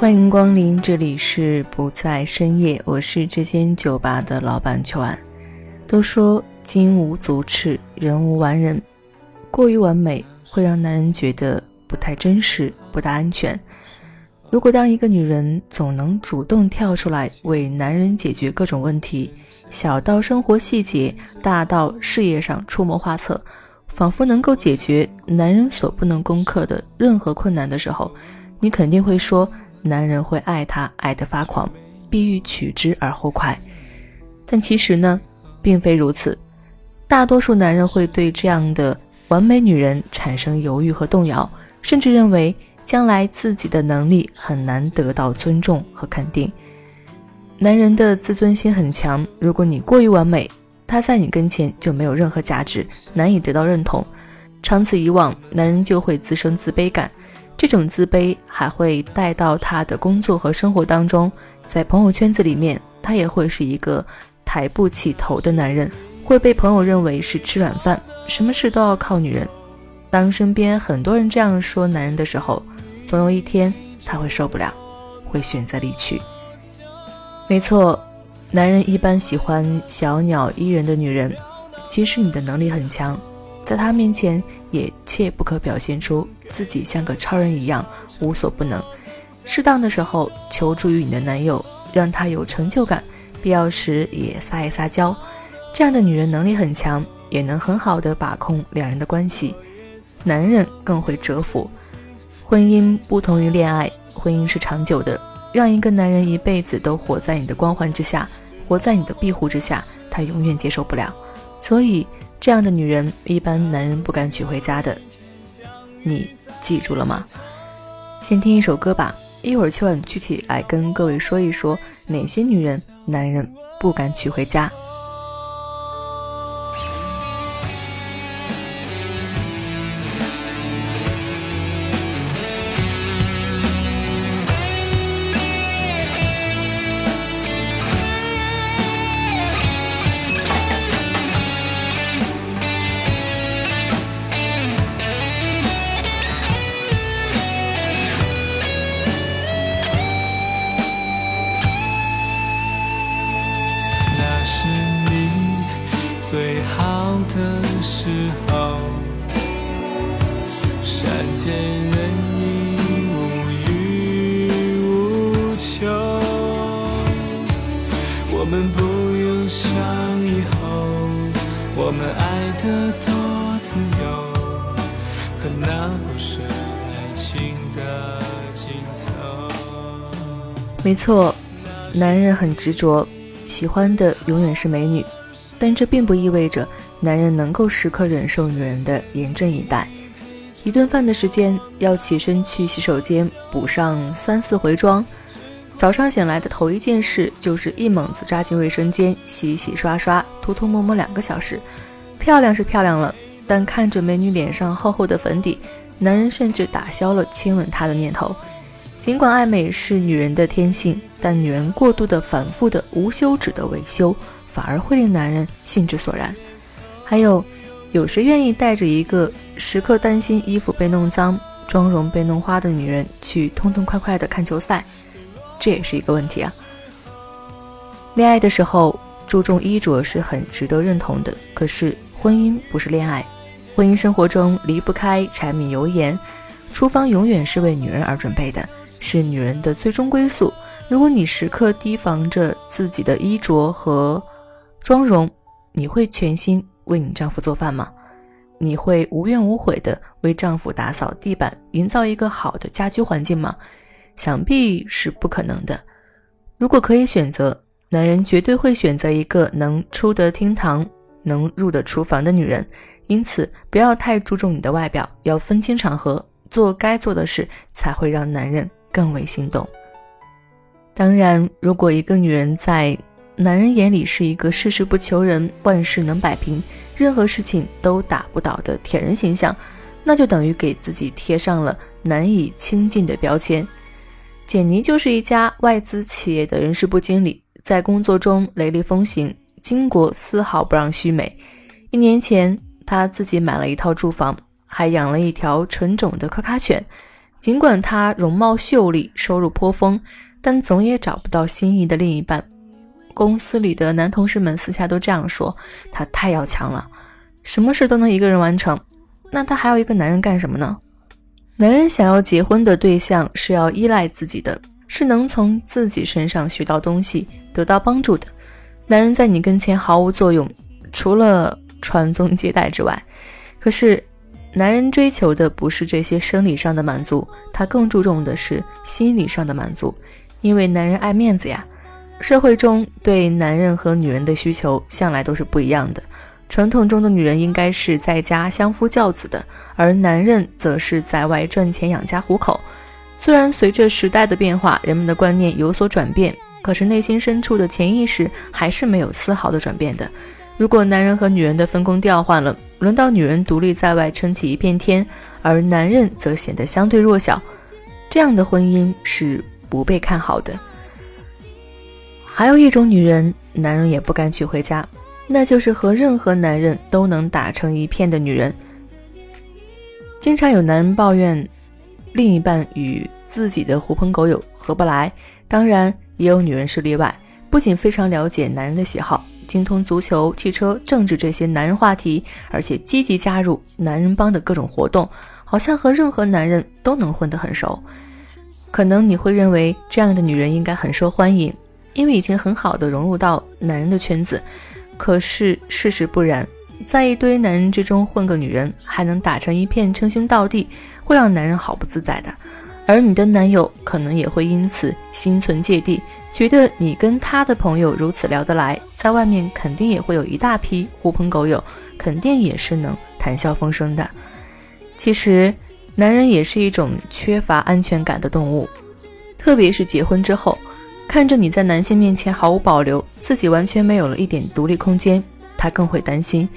欢迎光临，这里是不在深夜，我是这间酒吧的老板秋安。都说金无足赤，人无完人，过于完美会让男人觉得不太真实，不大安全。如果当一个女人总能主动跳出来为男人解决各种问题，小到生活细节，大到事业上出谋划策，仿佛能够解决男人所不能攻克的任何困难的时候，你肯定会说。男人会爱她爱得发狂，必欲取之而后快。但其实呢，并非如此。大多数男人会对这样的完美女人产生犹豫和动摇，甚至认为将来自己的能力很难得到尊重和肯定。男人的自尊心很强，如果你过于完美，他在你跟前就没有任何价值，难以得到认同。长此以往，男人就会滋生自卑感。这种自卑还会带到他的工作和生活当中，在朋友圈子里面，他也会是一个抬不起头的男人，会被朋友认为是吃软饭，什么事都要靠女人。当身边很多人这样说男人的时候，总有一天他会受不了，会选择离去。没错，男人一般喜欢小鸟依人的女人，即使你的能力很强，在他面前也切不可表现出。自己像个超人一样无所不能，适当的时候求助于你的男友，让他有成就感；必要时也撒一撒娇。这样的女人能力很强，也能很好的把控两人的关系。男人更会折服。婚姻不同于恋爱，婚姻是长久的。让一个男人一辈子都活在你的光环之下，活在你的庇护之下，他永远接受不了。所以，这样的女人一般男人不敢娶回家的。你。记住了吗？先听一首歌吧，一会儿秋晚具体来跟各位说一说哪些女人男人不敢娶回家。那不是爱情的尽头没错，男人很执着，喜欢的永远是美女，但这并不意味着男人能够时刻忍受女人的严阵以待。一顿饭的时间要起身去洗手间补上三四回妆，早上醒来的头一件事就是一猛子扎进卫生间洗洗刷刷涂涂抹抹两个小时。漂亮是漂亮了，但看着美女脸上厚厚的粉底，男人甚至打消了亲吻她的念头。尽管爱美是女人的天性，但女人过度的、反复的、无休止的维修，反而会令男人兴致索然。还有，有谁愿意带着一个时刻担心衣服被弄脏、妆容被弄花的女人去痛痛快快的看球赛？这也是一个问题啊。恋爱的时候注重衣着是很值得认同的，可是婚姻不是恋爱，婚姻生活中离不开柴米油盐，厨房永远是为女人而准备的。是女人的最终归宿。如果你时刻提防着自己的衣着和妆容，你会全心为你丈夫做饭吗？你会无怨无悔地为丈夫打扫地板，营造一个好的家居环境吗？想必是不可能的。如果可以选择，男人绝对会选择一个能出得厅堂、能入得厨房的女人。因此，不要太注重你的外表，要分清场合，做该做的事，才会让男人更为心动。当然，如果一个女人在男人眼里是一个事事不求人、万事能摆平、任何事情都打不倒的铁人形象，那就等于给自己贴上了难以亲近的标签。简妮就是一家外资企业的人事部经理，在工作中雷厉风行，巾帼丝毫不让须眉。一年前。他自己买了一套住房，还养了一条纯种的柯卡犬。尽管他容貌秀丽，收入颇丰，但总也找不到心仪的另一半。公司里的男同事们私下都这样说：他太要强了，什么事都能一个人完成。那他还要一个男人干什么呢？男人想要结婚的对象是要依赖自己的，是能从自己身上学到东西、得到帮助的。男人在你跟前毫无作用，除了……传宗接代之外，可是男人追求的不是这些生理上的满足，他更注重的是心理上的满足，因为男人爱面子呀。社会中对男人和女人的需求向来都是不一样的。传统中的女人应该是在家相夫教子的，而男人则是在外赚钱养家糊口。虽然随着时代的变化，人们的观念有所转变，可是内心深处的潜意识还是没有丝毫的转变的。如果男人和女人的分工调换了，轮到女人独立在外撑起一片天，而男人则显得相对弱小，这样的婚姻是不被看好的。还有一种女人，男人也不敢娶回家，那就是和任何男人都能打成一片的女人。经常有男人抱怨另一半与自己的狐朋狗友合不来，当然也有女人是例外，不仅非常了解男人的喜好。精通足球、汽车、政治这些男人话题，而且积极加入男人帮的各种活动，好像和任何男人都能混得很熟。可能你会认为这样的女人应该很受欢迎，因为已经很好的融入到男人的圈子。可是事实不然，在一堆男人之中混个女人，还能打成一片称兄道弟，会让男人好不自在的。而你的男友可能也会因此心存芥蒂，觉得你跟他的朋友如此聊得来，在外面肯定也会有一大批狐朋狗友，肯定也是能谈笑风生的。其实，男人也是一种缺乏安全感的动物，特别是结婚之后，看着你在男性面前毫无保留，自己完全没有了一点独立空间，他更会担心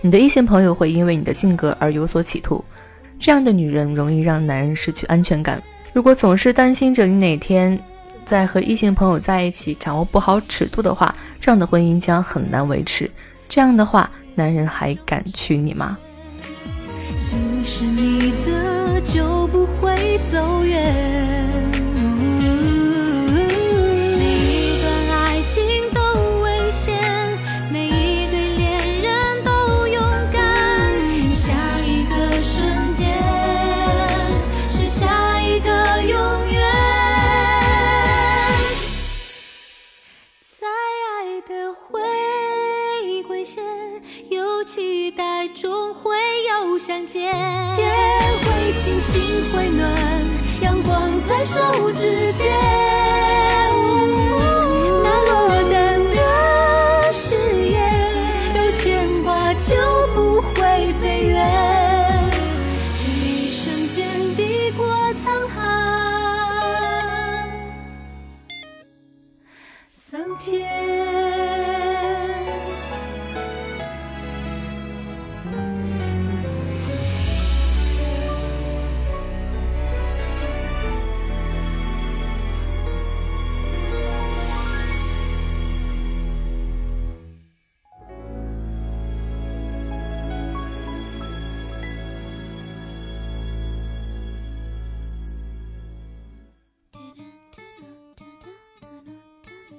你的异性朋友会因为你的性格而有所企图。这样的女人容易让男人失去安全感。如果总是担心着你哪天在和异性朋友在一起掌握不好尺度的话，这样的婚姻将很难维持。这样的话，男人还敢娶你吗？心是你的，就不会走远。就不会飞远只一瞬间抵过沧海桑田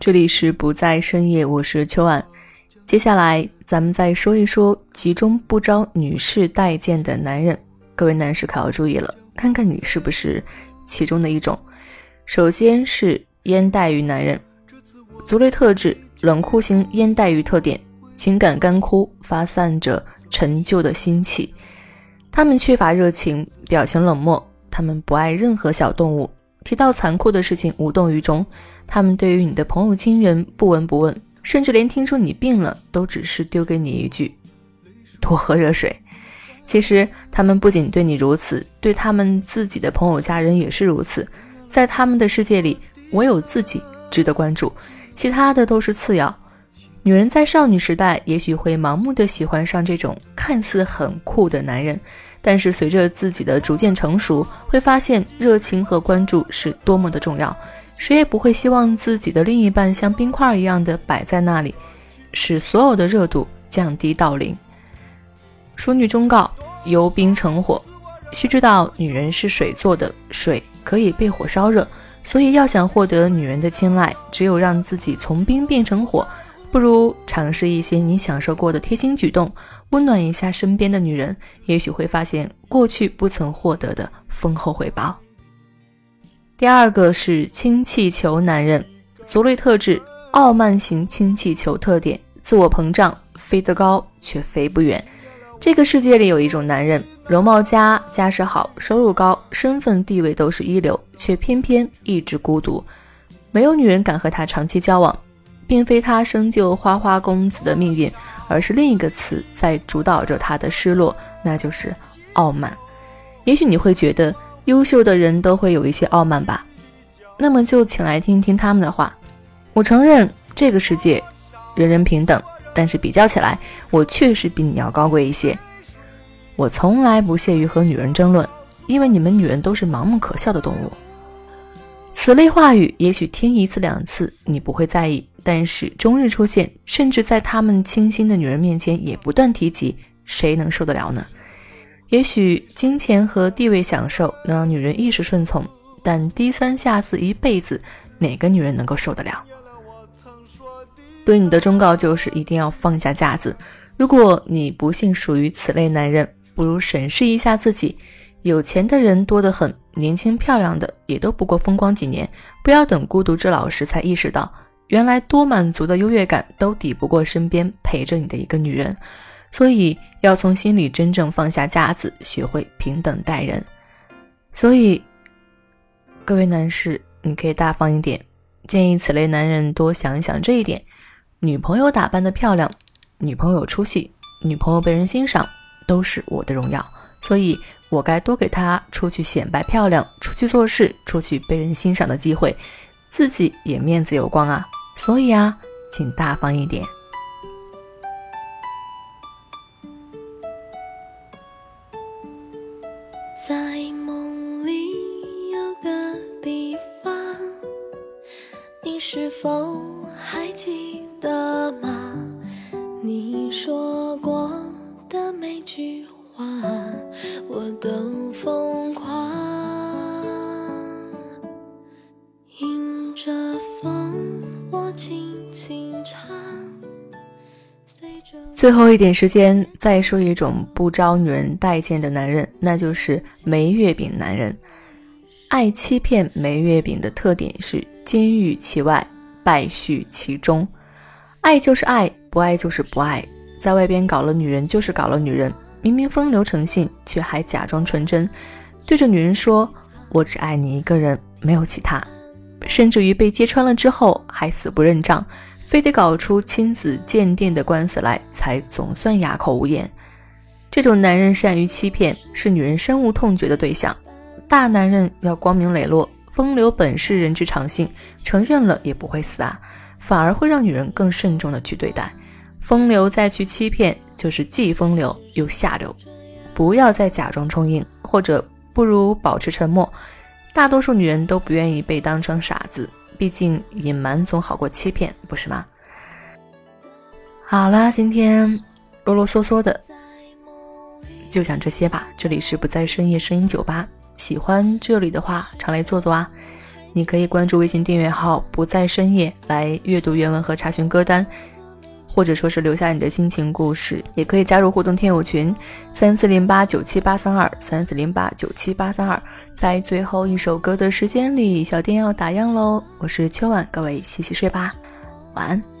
这里是不在深夜，我是秋晚。接下来咱们再说一说其中不招女士待见的男人，各位男士可要注意了，看看你是不是其中的一种。首先是烟袋鱼男人，族类特质：冷酷型烟袋鱼特点，情感干枯，发散着陈旧的心气。他们缺乏热情，表情冷漠，他们不爱任何小动物。提到残酷的事情无动于衷，他们对于你的朋友亲人不闻不问，甚至连听说你病了都只是丢给你一句“多喝热水”。其实他们不仅对你如此，对他们自己的朋友家人也是如此。在他们的世界里，唯有自己值得关注，其他的都是次要。女人在少女时代也许会盲目的喜欢上这种看似很酷的男人。但是随着自己的逐渐成熟，会发现热情和关注是多么的重要。谁也不会希望自己的另一半像冰块一样的摆在那里，使所有的热度降低到零。淑女忠告：由冰成火。须知道，女人是水做的，水可以被火烧热，所以要想获得女人的青睐，只有让自己从冰变成火。不如尝试一些你享受过的贴心举动，温暖一下身边的女人，也许会发现过去不曾获得的丰厚回报。第二个是氢气球男人，族类特质：傲慢型氢气球特点，自我膨胀，飞得高却飞不远。这个世界里有一种男人，容貌佳，家世好，收入高，身份地位都是一流，却偏偏一直孤独，没有女人敢和他长期交往。并非他生就花花公子的命运，而是另一个词在主导着他的失落，那就是傲慢。也许你会觉得优秀的人都会有一些傲慢吧？那么就请来听听他们的话。我承认这个世界人人平等，但是比较起来，我确实比你要高贵一些。我从来不屑于和女人争论，因为你们女人都是盲目可笑的动物。此类话语也许听一次两次你不会在意。但是终日出现，甚至在他们倾心的女人面前也不断提及，谁能受得了呢？也许金钱和地位享受能让女人一时顺从，但低三下四一辈子，哪个女人能够受得了？对你的忠告就是一定要放下架子。如果你不幸属于此类男人，不如审视一下自己。有钱的人多得很，年轻漂亮的也都不过风光几年。不要等孤独至老时才意识到。原来多满足的优越感都抵不过身边陪着你的一个女人，所以要从心里真正放下架子，学会平等待人。所以，各位男士，你可以大方一点，建议此类男人多想一想这一点：女朋友打扮的漂亮，女朋友出息，女朋友被人欣赏，都是我的荣耀，所以我该多给她出去显摆漂亮、出去做事、出去被人欣赏的机会，自己也面子有光啊。所以啊，请大方一点。在梦里有个地方，你是否最后一点时间，再说一种不招女人待见的男人，那就是没月饼男人。爱欺骗没月饼的特点是金玉其外，败絮其中。爱就是爱，不爱就是不爱。在外边搞了女人就是搞了女人，明明风流成性，却还假装纯真，对着女人说：“我只爱你一个人，没有其他。”甚至于被揭穿了之后，还死不认账，非得搞出亲子鉴定的官司来，才总算哑口无言。这种男人善于欺骗，是女人深恶痛绝的对象。大男人要光明磊落，风流本是人之常性，承认了也不会死啊，反而会让女人更慎重的去对待。风流再去欺骗，就是既风流又下流。不要再假装充硬，或者不如保持沉默。大多数女人都不愿意被当成傻子，毕竟隐瞒总好过欺骗，不是吗？好啦，今天啰啰嗦嗦的就讲这些吧。这里是不在深夜声音酒吧，喜欢这里的话常来坐坐啊。你可以关注微信订阅号“不在深夜”来阅读原文和查询歌单，或者说是留下你的心情故事，也可以加入互动听友群三四零八九七八三二三四零八九七八三二。在最后一首歌的时间里，小店要打烊喽！我是秋晚，各位洗洗睡吧，晚安。